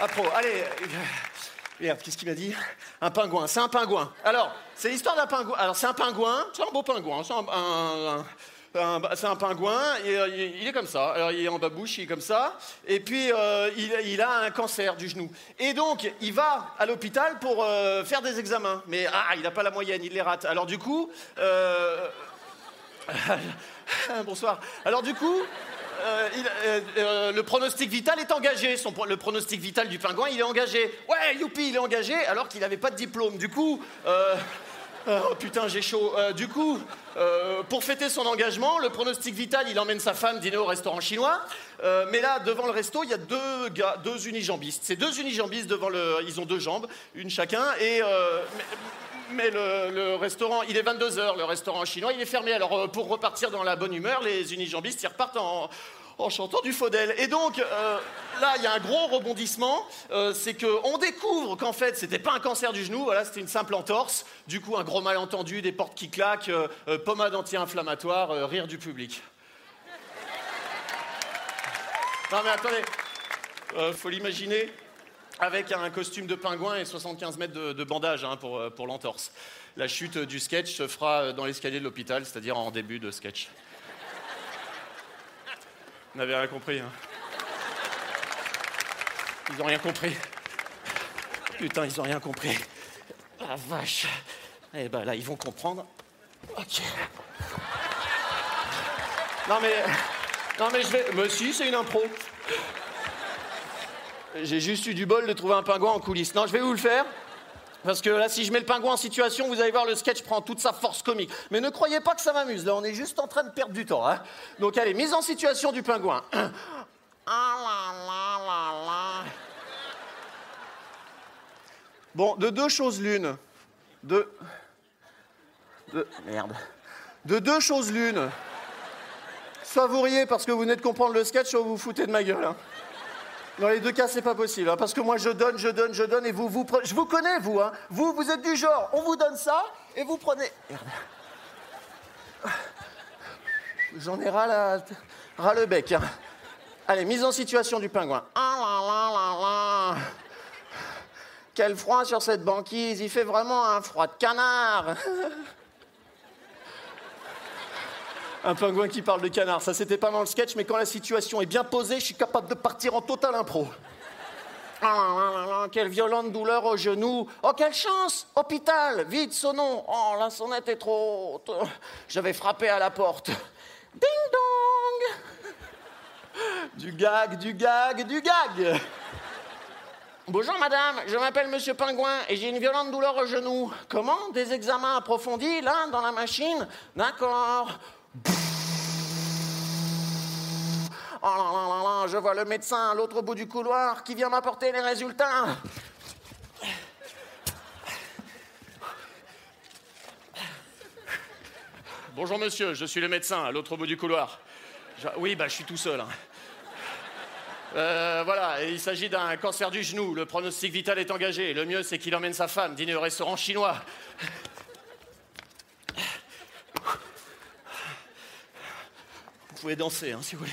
Impro. Allez, merde, qu'est-ce qu'il m'a dit? Un pingouin, c'est un pingouin. Alors, c'est l'histoire d'un pingouin. Alors, c'est un pingouin, c'est un beau pingouin, c'est un, pingouin, euh, il est comme ça. Alors, il est en babouche, il est comme ça, et puis euh, il, a un cancer du genou. Et donc, il va à l'hôpital pour euh, faire des examens, mais ah, il n'a pas la moyenne, il les rate. Alors, du coup. Bonsoir. Alors du coup, euh, euh, euh, le pronostic vital est engagé. Le pronostic vital du pingouin, il est engagé. Ouais, youpi, il est engagé alors qu'il n'avait pas de diplôme. Du coup, oh putain, j'ai chaud. Du coup, pour fêter son engagement, le pronostic vital, il emmène sa femme dîner au restaurant chinois. Mais là, devant le resto, il y a deux gars, deux unijambistes. Ces deux unijambistes devant le, ils ont deux jambes, une chacun, et mais le, restaurant, il est 22h, le restaurant chinois, il est fermé. Alors, euh, pour repartir dans la bonne humeur, les unijambistes, ils repartent en, chantant du faudel. Et donc, euh, là, il y a un gros rebondissement. euh, c'est qu'on découvre qu'en fait, c'était pas un cancer du genou, voilà, c'était une simple entorse. Du coup, un gros malentendu, des portes qui claquent, pommade anti-inflammatoire, rire du public. Non, mais attendez, faut l'imaginer avec un costume de pingouin et 75 mètres de, bandage hein, pour, euh, pour l'entorse. La chute du sketch se fera euh, dans l'escalier de l'hôpital, c'est-à-dire en début de sketch. Vous n'avez rien compris, hein Ils n'ont rien compris. Putain, ils n'ont rien compris. La vache. Eh ben là, ils vont comprendre. Ok. Non mais... Non mais je vais... Mais si, c'est une impro. J'ai juste eu du bol de trouver un pingouin en coulisses. Non, je vais vous le faire. Parce que là, si je mets le pingouin en situation, vous allez voir, le sketch prend toute sa force comique. Mais ne croyez pas que ça m'amuse. Là, on est juste en train de perdre du temps. hein. Donc, allez, mise en situation du pingouin. Ah là là là là. Bon, de deux choses l'une. De. De. Merde. De deux choses l'une. Soit vous riez parce que vous venez de comprendre le sketch, soit vous vous foutez de ma gueule. hein. Dans les deux cas, c'est pas possible, hein, parce que moi je donne, je donne, je donne, et vous, vous prenez. Je vous connais, vous, hein. Vous, vous êtes du genre, on vous donne ça, et vous prenez. J'en ai ras, la... ras le bec. hein. Allez, mise en situation du pingouin. Ah. Quel froid sur cette banquise, il fait vraiment un froid de canard. Un pingouin qui parle de canard, ça c'était pas dans le sketch, mais quand la situation est bien posée, je suis capable de partir en total impro. Ah là là là, quelle violente douleur au genou. Oh, quelle chance Hôpital, vite, sonnons. Oh, la sonnette est trop haute. Je vais frapper à la porte. Ding dong Du gag, du gag, du gag Bonjour madame, je m'appelle monsieur Pingouin et j'ai une violente douleur au genou. Comment? Des examens approfondis, là, dans la machine D'accord. Oh là là là je vois le médecin à l'autre bout du couloir qui vient m'apporter les résultats. Bonjour monsieur, je suis le médecin à l'autre bout du couloir. Oui, bah je suis tout seul. hein. Euh, voilà, il s'agit d'un cancer du genou. Le pronostic vital est engagé. Le mieux, c'est qu'il emmène sa femme dîner au restaurant chinois. Pouvez danser, hein, si vous voulez.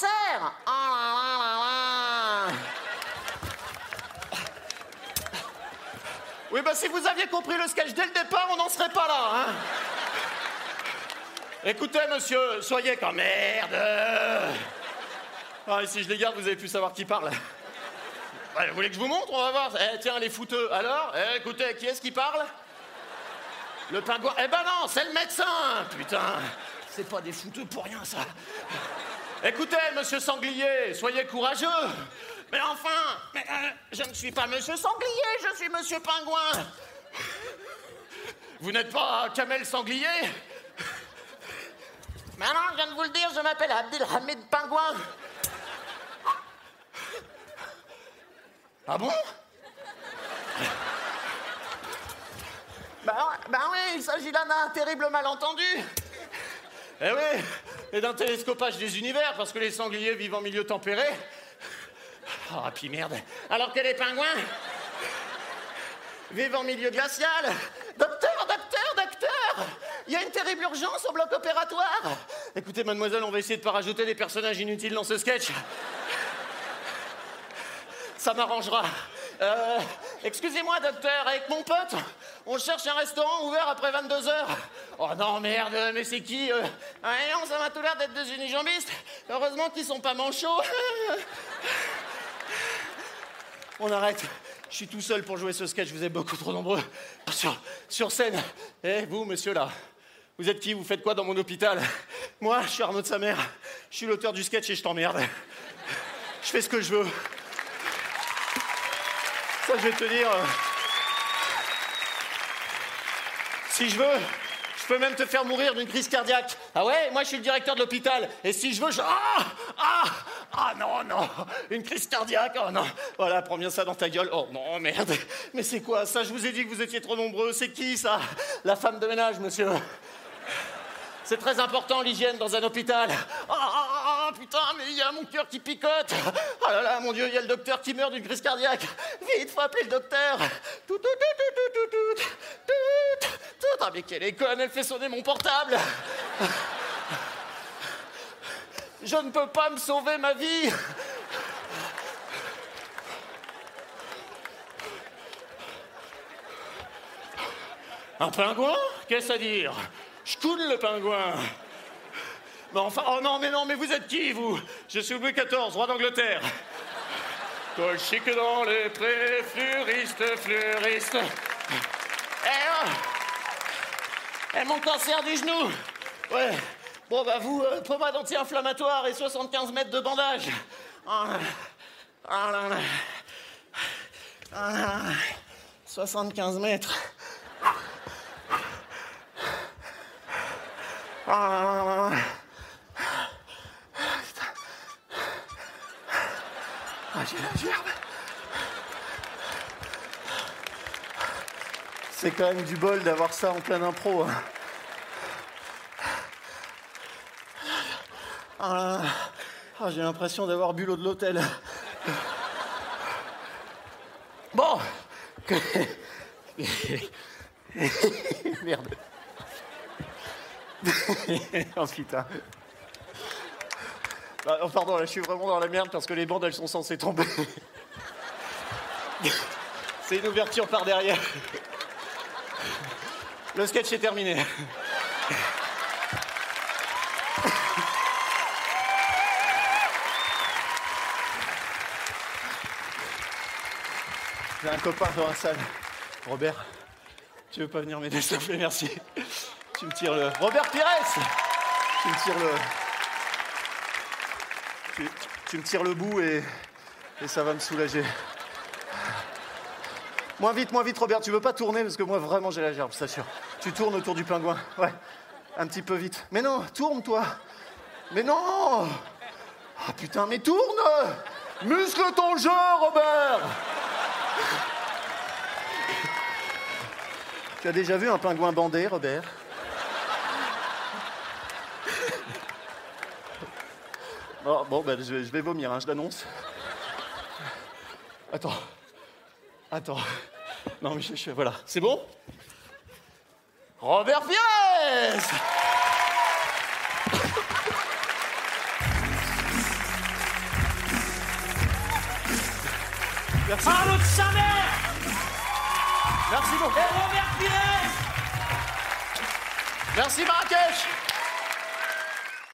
Là là là Oui, bah si vous aviez compris le sketch dès le départ, on n'en serait pas là, hein Écoutez, monsieur, soyez comme merde Ah, si je les garde, vous allez plus savoir qui parle. Vous voulez que je vous montre On va voir. Eh, tiens, les fouteux. Alors Eh, Écoutez, qui est-ce qui parle? Le pingouin. Eh ben non, c'est le médecin Putain C'est pas des fouteux pour rien, ça. Écoutez, monsieur Sanglier, soyez courageux. Mais enfin, mais, euh, je ne suis pas monsieur Sanglier, je suis monsieur Pingouin. Vous n'êtes pas Kamel Sanglier? Mais non, je viens de vous le dire, je m'appelle Abdelhamid Pingouin. Ah bon? Bah, bah oui, il s'agit là d'un terrible malentendu. Eh oui, et d'un télescopage des univers, parce que les sangliers vivent en milieu tempéré. Ah, puis merde. Alors que les pingouins vivent en milieu glacial. Docteur, docteur, docteur Il y a une terrible urgence au bloc opératoire. Écoutez, mademoiselle, on va essayer de pas rajouter des personnages inutiles dans ce sketch. Ça m'arrangera. Euh, excusez-moi, docteur, avec mon pote, on cherche un restaurant ouvert après 22 heures. Oh non, merde, mais c'est qui euh Ah non, ça m'a tout l'air d'être des unijambistes. Heureusement qu'ils sont pas manchots. On arrête. Je suis tout seul pour jouer ce sketch, vous êtes beaucoup trop nombreux. Sur, scène. Eh, vous, monsieur, là, vous êtes qui? Vous faites quoi dans mon hôpital? Moi, je suis Arnaud de sa mère. Je suis l'auteur du sketch et je t'emmerde. Je fais ce que je veux. Ça, je vais te dire. euh, Si je veux, peux même te faire mourir d'une crise cardiaque. Ah ouais Moi, je suis le directeur de l'hôpital. Et si je veux, je. Ah Ah Ah non, non Une crise cardiaque Oh non Voilà, prends bien ça dans ta gueule. Oh non, merde Mais c'est quoi ça? Je vous ai dit que vous étiez trop nombreux. C'est qui ça? La femme de ménage, monsieur. C'est très important l'hygiène dans un hôpital. Ah, ah, ah, ah putain, mais il y a mon cœur qui picote. Ah là là, mon Dieu, il y a le docteur qui meurt d'une crise cardiaque. Vite, faut appeler le docteur. Tout, tout, tout, tout, tout. Mais quelle conne, elle fait sonner mon portable. Je ne peux pas me sauver ma vie. Un pingouin? Qu'est-ce à dire? Je coule le pingouin. Mais enfin, oh non, mais non, mais vous êtes qui, vous? Je suis Louis XIV, roi d'Angleterre. Col chic dans les prés, fleuriste, fleuriste. Eh, oh Eh, mon cancer du genou Ouais. Bon, bah, vous, euh, pommade anti-inflammatoire et 75 mètres de bandage. Ah, ah là là. Ah là là. 75 mètres. Ah là. Putain. Ah, j'ai la gerbe. C'est quand même du bol d'avoir ça en pleine impro. hein. Ah. Ah, j'ai l'impression d'avoir bu l'eau de l'hôtel. Bon. Merde. oh putain. Ah, oh, pardon, là, je suis vraiment dans la merde parce que les bandes, elles sont censées tomber. C'est une ouverture par derrière. Le sketch est terminé. J'ai un copain dans la salle. Robert, tu veux pas venir m'aider, s'il te plaît, merci. Tu me tires le. Robert Pires Tu me tires le. Tu, me tires le bout et ça va me soulager. Moins vite, moins vite, Robert. Tu veux pas tourner parce que moi, vraiment, j'ai la gerbe, ça sûr. Tu tournes autour du pingouin. Ouais. Un petit peu vite. Mais non, tourne, toi. Mais non Ah putain, mais tourne Muscle ton jeu, Robert Tu as déjà vu un pingouin bandé, Robert? Bon, ben, je, vais- je vais vomir, hein, je l'annonce. Attends. Attends. Non, mais je, je, voilà. C'est bon? Robert Pires Merci. Parle de sa mère Merci beaucoup. Et Robert Pires Merci Marrakech